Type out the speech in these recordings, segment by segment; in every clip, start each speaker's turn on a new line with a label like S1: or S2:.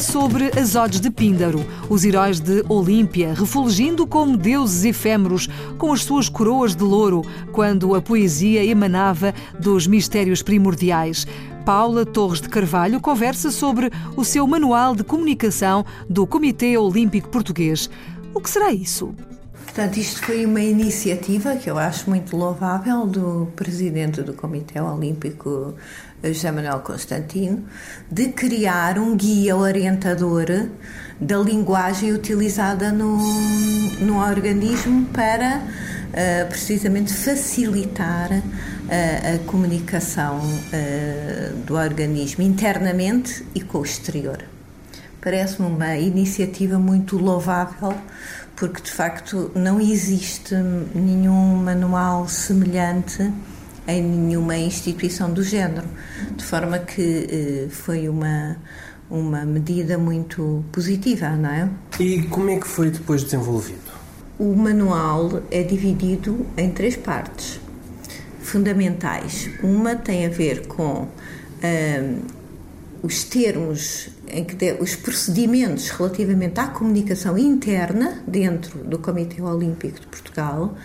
S1: Sobre Azodes de Píndaro, os heróis de Olímpia, refulgindo como deuses efêmeros, com as suas coroas de louro, quando a poesia emanava dos mistérios primordiais. Paula Torres de Carvalho conversa sobre o seu manual de comunicação do Comitê Olímpico Português. O que será isso?
S2: Portanto, isto foi uma iniciativa que eu acho muito louvável do presidente do Comitê Olímpico, José Manuel Constantino, de criar um guia orientador da linguagem utilizada no, no organismo para uh, precisamente facilitar uh, a comunicação uh, do organismo internamente e com o exterior. Parece-me uma iniciativa muito louvável porque de facto não existe nenhum manual semelhante em nenhuma instituição do género, de forma que eh, foi uma uma medida muito positiva, não é?
S3: E como é que foi depois desenvolvido?
S2: O manual é dividido em três partes fundamentais. Uma tem a ver com uh, os termos em que os procedimentos relativamente à comunicação interna dentro do Comitê Olímpico de Portugal,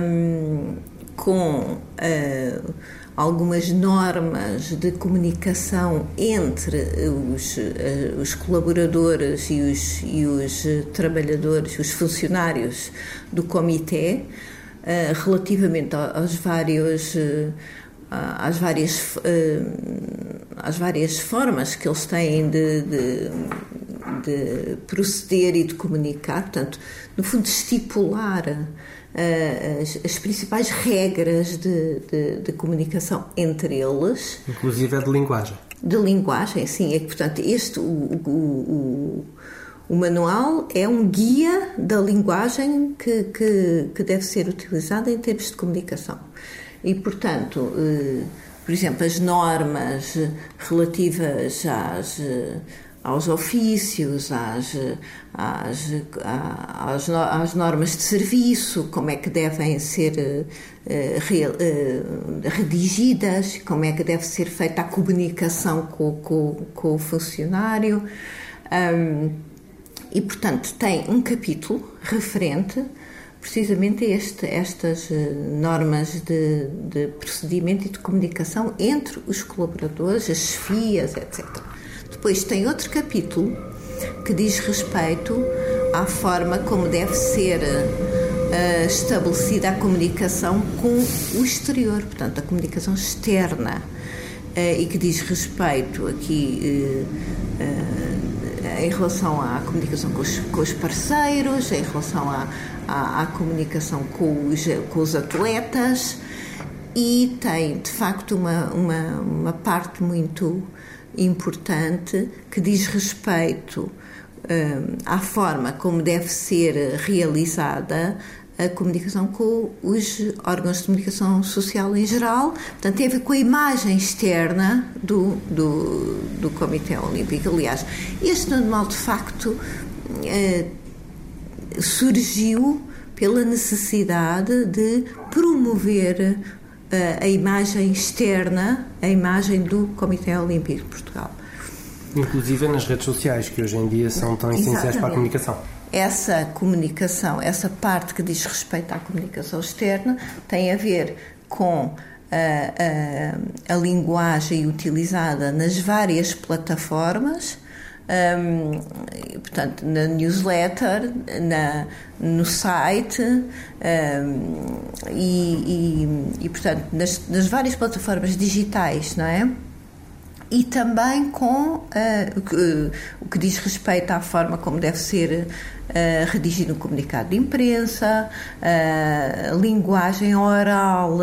S2: um, com uh, algumas normas de comunicação entre os, uh, os colaboradores e os, e os trabalhadores, os funcionários do Comitê, uh, relativamente aos vários às várias, eh, às várias formas que eles têm de, de, de proceder e de comunicar, portanto, no fundo, estipular uh, as, as, principais regras de, de, de, comunicação entre eles.
S3: Inclusive é de linguagem.
S2: De linguagem, sim. É que, portanto, este, o, o, o, o manual é um guia da linguagem que, que, que deve ser utilizada em termos de comunicação. E, portanto, eh, por exemplo, as normas relativas às, eh, aos ofícios, às, às, às, às, normas de serviço, como é que devem ser eh, redigidas, como é que deve ser feita a comunicação com, com, com o funcionário. e, portanto, tem um capítulo referente precisamente este, estas eh, normas de, de, procedimento e de comunicação entre os colaboradores, as chefias, etc. Depois tem outro capítulo que diz respeito à forma como deve ser uh, estabelecida a comunicação com o exterior, portanto, a comunicação externa, uh, e que diz respeito aqui. Uh, em relação à comunicação com os, com os parceiros, em relação à, à, comunicação com os, com os atletas e tem de facto uma, uma, uma parte muito importante que diz respeito um, à forma como deve ser realizada a comunicação com os órgãos de comunicação social em geral, portanto, tem a ver com a imagem externa do, do, do Comitê Olímpico. Aliás, este manual, de facto, eh, surgiu pela necessidade de promover uh, a imagem externa, a imagem do Comitê Olímpico de Portugal.
S3: Inclusive nas redes sociais, que hoje em dia são tão essenciais para a comunicação.
S2: Essa comunicação, essa parte que diz respeito à comunicação externa, tem a ver com a, a, a linguagem utilizada nas várias plataformas um, portanto, na newsletter, na, no site um, e, e, e, portanto, nas, nas, várias plataformas digitais, não é? E também com uh, o, que, o diz respeito à forma como deve ser uh, redigido um comunicado de imprensa, uh, linguagem oral,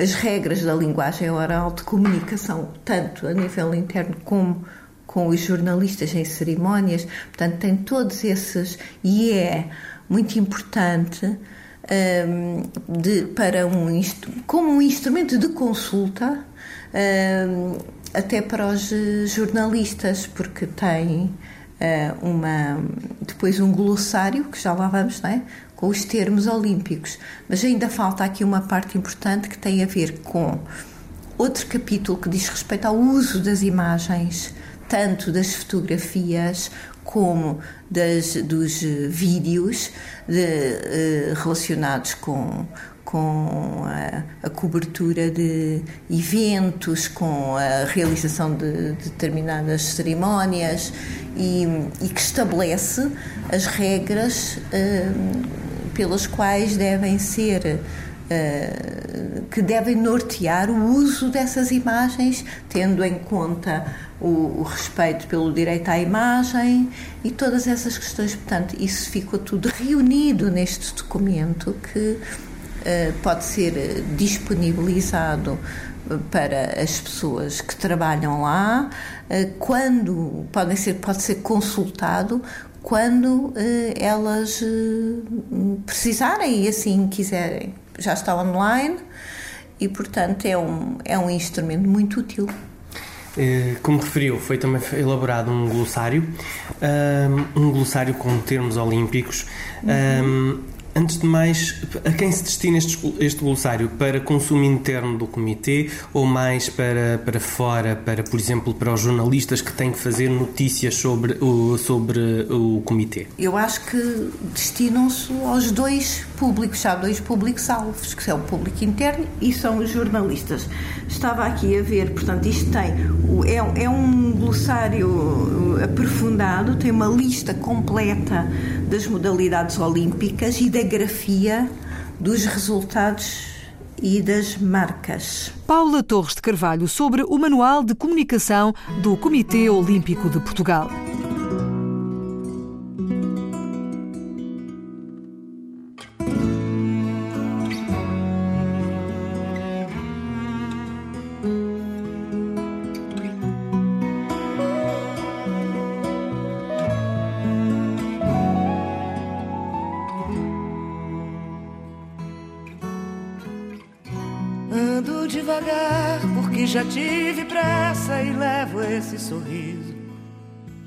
S2: as regras da linguagem oral de comunicação, tanto a nível interno como com os jornalistas em cerimónias, portanto, tem todos esses. E é muito importante um, de, para um, como um instrumento de consulta, um, até para os jornalistas, porque tem uh, uma, depois um glossário, que já lá vamos, não é? com os termos olímpicos. Mas ainda falta aqui uma parte importante que tem a ver com outro capítulo que diz respeito ao uso das imagens, tanto das fotografias como das, dos vídeos de, uh, relacionados com, com a, a, cobertura de eventos, com a realização de, de determinadas cerimónias e, e, que estabelece as regras pelas quais devem ser que devem nortear o uso dessas imagens, tendo em conta o, o, respeito pelo direito à imagem e todas essas questões. Portanto, isso ficou tudo reunido neste documento que uh, pode ser disponibilizado para as pessoas que trabalham lá, uh, quando podem ser, pode ser consultado quando elas precisarem e assim quiserem. Já está online e, portanto, é um, é um instrumento muito útil.
S3: Eh, como referiu, foi também elaborado um glossário, um glossário com termos olímpicos. Uhum. Antes de mais, a quem se destina este, este glossário? Para consumo interno do comitê ou mais para, para fora, para, por exemplo, para os jornalistas que têm que fazer notícias sobre o, sobre o comitê?
S2: Eu acho que destinam-se aos dois públicos, há dois públicos-alvos, que é o público interno e são os jornalistas. Estava aqui a ver, portanto, isto tem, é, é um glossário aprofundado, tem uma lista completa das modalidades olímpicas e da grafia dos resultados e das marcas.
S1: Paula Torres de Carvalho sobre o Manual de Comunicação do Comitê Olímpico de Portugal.
S4: Levo esse sorriso,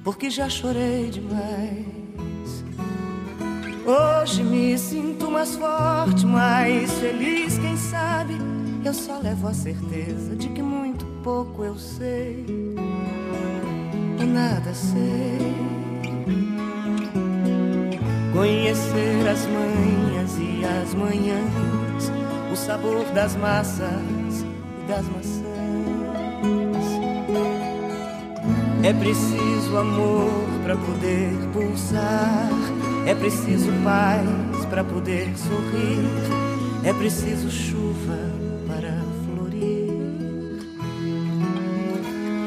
S4: porque já chorei demais. Hoje me sinto mais forte, mais feliz, quem sabe? Eu só levo a certeza de que muito pouco eu sei, e nada sei. Conhecer as manhas e as manhãs, o sabor das massas e das maçãs É preciso amor para poder pulsar. É preciso paz para poder sorrir. É preciso chuva para florir.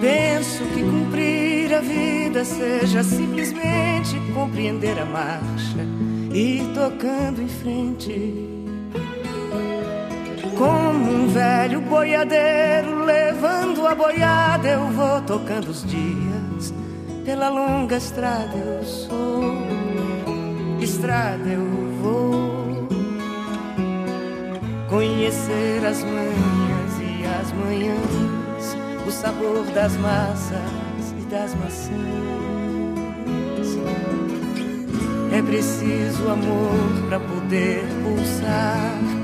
S4: Penso que cumprir a vida seja simplesmente compreender a marcha e tocando em frente. Como um velho boiadeiro levando a boiada, eu vou tocando os dias. Pela longa estrada eu sou, estrada eu vou. Conhecer as manhãs e as manhãs, o sabor das massas e das maçãs. É preciso amor para poder pulsar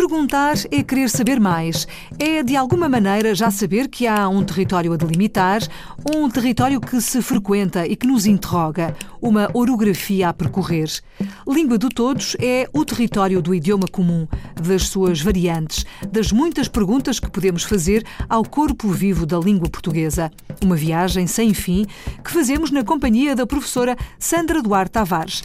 S1: Perguntar é querer saber mais. É, de alguma maneira, já saber que há um território a delimitar, um território que se frequenta e que nos interroga, uma orografia a percorrer. Língua de todos é o território do idioma comum, das suas variantes, das muitas perguntas que podemos fazer ao corpo vivo da língua portuguesa. Uma viagem sem fim que fazemos na companhia da professora Sandra Duarte Tavares.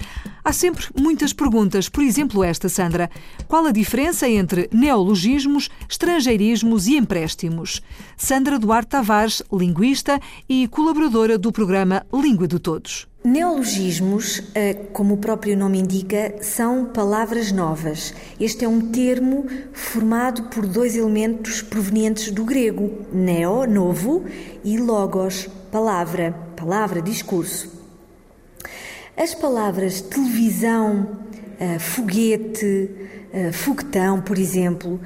S1: Há sempre muitas perguntas, por exemplo, esta, Sandra. Qual a diferença entre neologismos, estrangeirismos e empréstimos? Sandra Duarte Tavares, linguista e colaboradora do programa Língua de Todos.
S5: Neologismos, eh, como o próprio nome indica, são palavras novas. Este é um termo formado por dois elementos provenientes do grego: neo, novo, e logos, palavra, palavra, discurso. As palavras televisão, eh, foguete, eh, foguetão, por exemplo,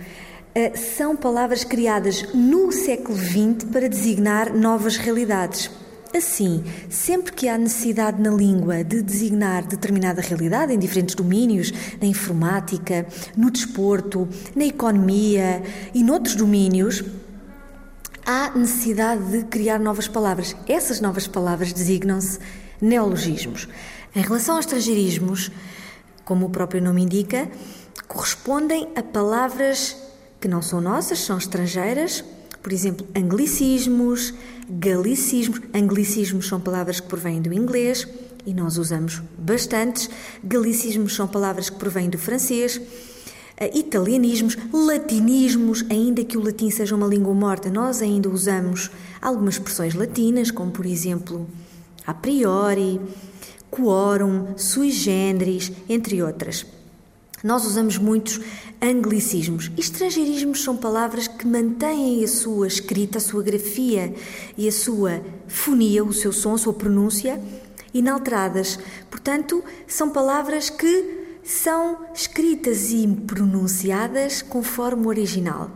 S5: são palavras criadas no século XX para designar novas realidades. Assim, sempre que há necessidade na língua de designar determinada realidade em diferentes domínios, na informática, no desporto, na economia e noutros domínios, há necessidade de criar novas palavras. Essas novas palavras designam-se neologismos. Em relação aos estrangeirismos, como o próprio nome indica, correspondem a palavras que não são nossas, são estrangeiras por exemplo, anglicismos, galicismos. Anglicismos são palavras que provêm do inglês e nós usamos bastantes. Galicismos são palavras que provêm do francês. Eh, italianismos, latinismos, ainda que o latim seja uma língua morta, nós ainda usamos algumas expressões latinas, como por exemplo a priori, quorum, sui generis, entre outras. Nós usamos muitos anglicismos. Estrangeirismos são palavras que mantêm a sua escrita, a sua grafia e a sua fonia, o seu som, a sua pronúncia, inalteradas. Portanto, são palavras que são escritas e pronunciadas conforme o original.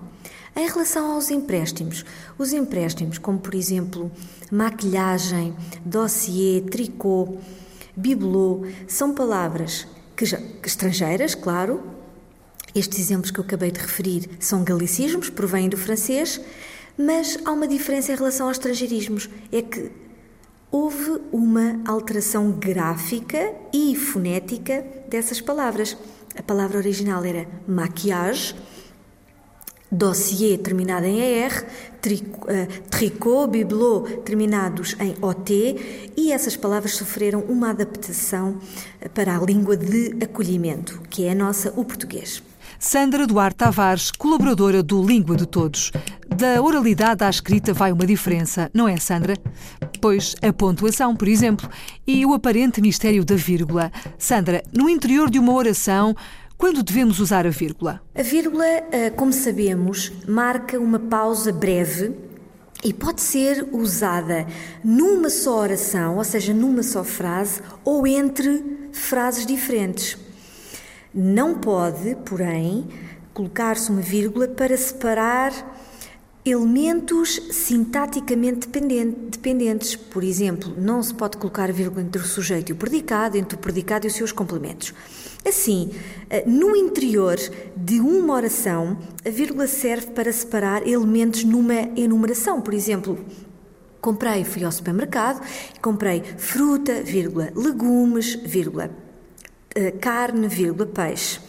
S5: Em relação aos empréstimos, os empréstimos, como por exemplo maquilhagem, dossiê, tricô, bibelô, são palavras que já, estrangeiras, claro. Estes exemplos que eu acabei de referir são galicismos, provêm do francês, mas há uma diferença em relação aos estrangeirismos: é que houve uma alteração gráfica e fonética dessas palavras. A palavra original era maquillage dossier terminado em ER, eh, tricot, bibelot terminados em OT e essas palavras sofreram uma adaptação eh, para a língua de acolhimento, que é a nossa, o português.
S1: Sandra Duarte Tavares, colaboradora do Língua de Todos. Da oralidade à escrita vai uma diferença, não é, Sandra? Pois a pontuação, por exemplo, e o aparente mistério da vírgula. Sandra, no interior de uma oração, quando devemos usar a vírgula?
S5: A vírgula, eh, como sabemos, marca uma pausa breve e pode ser usada numa só oração, ou seja, numa só frase, ou entre frases diferentes. Não pode, porém, colocar-se uma vírgula para separar elementos sintaticamente dependentes. Por exemplo, não se pode colocar vírgula entre o sujeito e o predicado, entre o predicado e os seus complementos. Assim, eh, no interior de uma oração, a vírgula serve para separar elementos numa enumeração. Por exemplo, comprei, fui ao supermercado, comprei fruta, vírgula, legumes, vírgula, eh, carne, vírgula, peixe.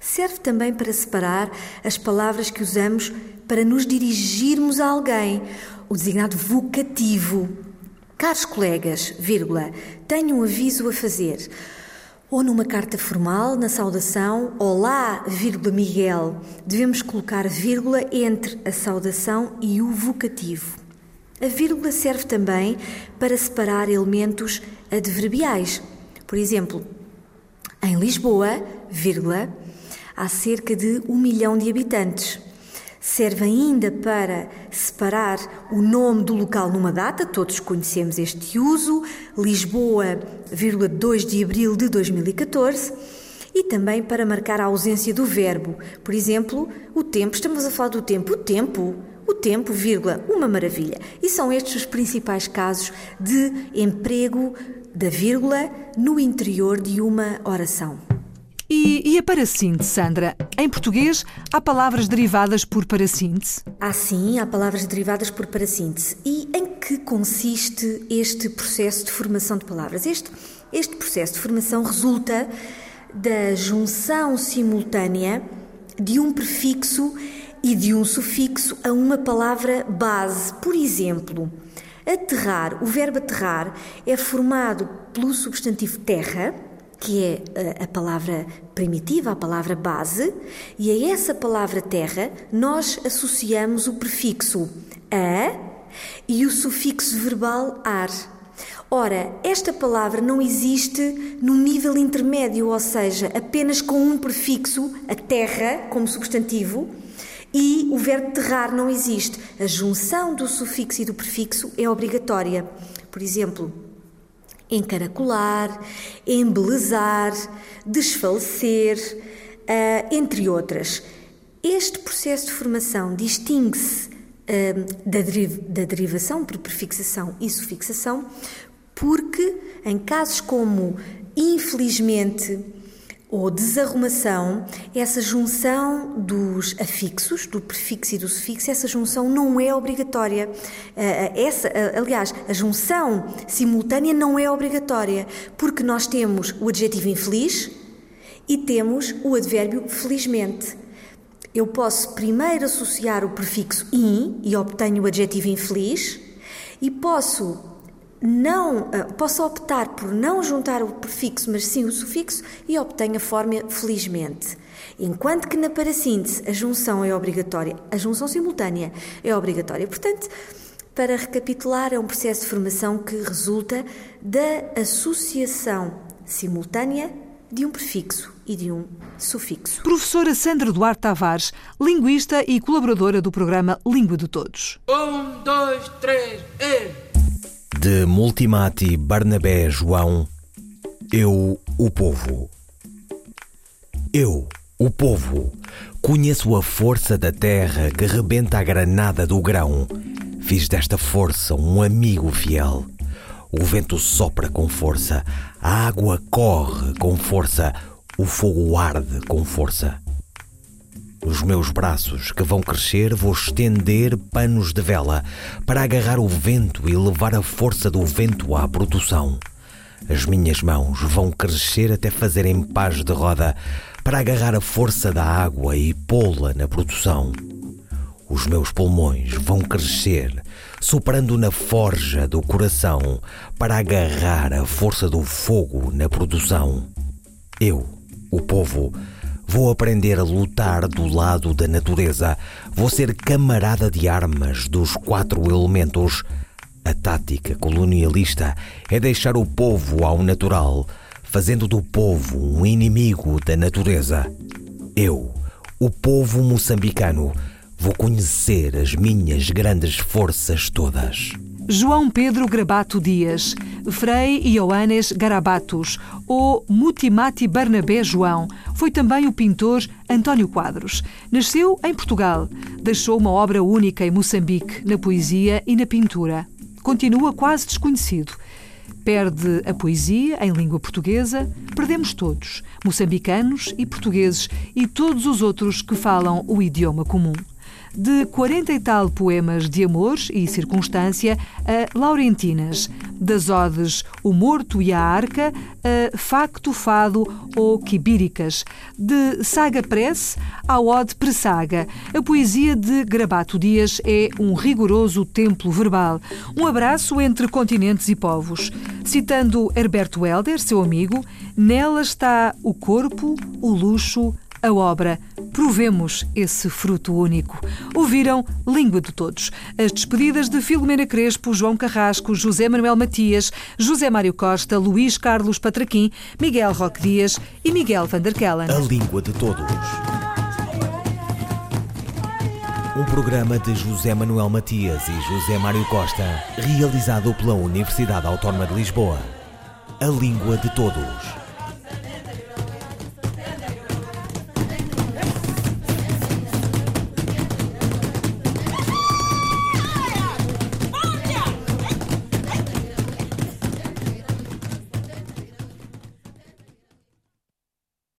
S5: Serve também para separar as palavras que usamos para nos dirigirmos a alguém, o designado vocativo. Caros colegas, vírgula, tenho um aviso a fazer ou numa carta formal, na saudação, Olá, vírgula Miguel, devemos colocar vírgula entre a saudação e o vocativo. A vírgula serve também para separar elementos adverbiais. Por exemplo, em Lisboa, vírgula, há cerca de um milhão de habitantes. Serve ainda para separar o nome do local numa data, todos conhecemos este uso, Lisboa, 2 de abril de 2014, e também para marcar a ausência do verbo. Por exemplo, o tempo, estamos a falar do tempo, o tempo, o tempo, vírgula, uma maravilha. E são estes os principais casos de emprego da vírgula no interior de uma oração.
S1: E, e a parassíntese, Sandra? Em português, há palavras derivadas por parassíntese?
S5: Há sim, há palavras derivadas por parassíntese. E em que consiste este processo de formação de palavras? Este, este processo de formação resulta da junção simultânea de um prefixo e de um sufixo a uma palavra base. Por exemplo, aterrar, o verbo aterrar é formado pelo substantivo terra que é eh, a palavra primitiva, a palavra base, e a essa palavra terra nós associamos o prefixo a e o sufixo verbal ar. Ora, esta palavra não existe no nível intermédio, ou seja, apenas com um prefixo, a terra, como substantivo, e o verbo terrar não existe. A junção do sufixo e do prefixo é obrigatória. Por exemplo, encaracolar, embelezar, desfalecer, uh, entre outras. Este processo de formação distingue-se uh, da, deriv da derivação por prefixação e sufixação, porque em casos como, infelizmente, ou desarrumação, essa junção dos afixos, do prefixo e do sufixo, essa junção não é obrigatória. Eh, eh, essa, eh, aliás, a junção simultânea não é obrigatória, porque nós temos o adjetivo infeliz e temos o advérbio felizmente. Eu posso primeiro associar o prefixo in e obtenho o adjetivo infeliz, e posso não uh, posso optar por não juntar o prefixo, mas sim o sufixo e obtenho a forma felizmente. Enquanto que na parassíntese a junção é obrigatória, a junção simultânea é obrigatória. Portanto, para recapitular, é um processo de formação que resulta da associação simultânea de um prefixo e de um sufixo.
S1: Professora Sandra Duarte Tavares, linguista e colaboradora do programa Língua de Todos.
S6: Um, dois, três, e
S7: de Multimati Barnabé João, Eu, o Povo. Eu, o povo, conheço a força da terra que rebenta a granada do grão. Fiz desta força um amigo fiel. O vento sopra com força, a água corre com força, o fogo arde com força. Os meus braços, que vão crescer, vou estender panos de vela para agarrar o vento e levar a força do vento à produção. As minhas mãos vão crescer até fazerem paz de roda para agarrar a força da água e pô-la na produção. Os meus pulmões vão crescer, soprando na forja do coração para agarrar a força do fogo na produção. Eu, o povo, Vou aprender a lutar do lado da natureza. Vou ser camarada de armas dos quatro elementos. A tática colonialista é deixar o povo ao natural, fazendo do povo um inimigo da natureza. Eu, o povo moçambicano, vou conhecer as minhas grandes forças todas.
S1: João Pedro Grabato Dias, Frei Ioannes Garabatos ou Mutimati Barnabé João. Foi também o pintor António Quadros. Nasceu em Portugal. Deixou uma obra única em Moçambique, na poesia e na pintura. Continua quase desconhecido. Perde a poesia em língua portuguesa, perdemos todos, moçambicanos e portugueses e todos os outros que falam o idioma comum de 40 e tal poemas de amor e circunstância a Laurentinas, das odes O Morto e a Arca a Facto Fado ou Quibíricas, de Saga Press ao Ode Pressaga. A poesia de Grabato Dias é um rigoroso templo verbal, um abraço entre continentes e povos. Citando Herberto Helder, seu amigo, nela está o corpo, o luxo, a obra, provemos esse fruto único. Ouviram Língua de Todos. As despedidas de Filomena Crespo, João Carrasco, José Manuel Matias, José Mário Costa, Luís Carlos Patraquim, Miguel Roque Dias e Miguel Van der Kellen.
S7: A Língua de Todos. Um programa de José Manuel Matias e José Mário Costa, realizado pela Universidade Autónoma de Lisboa. A Língua de Todos.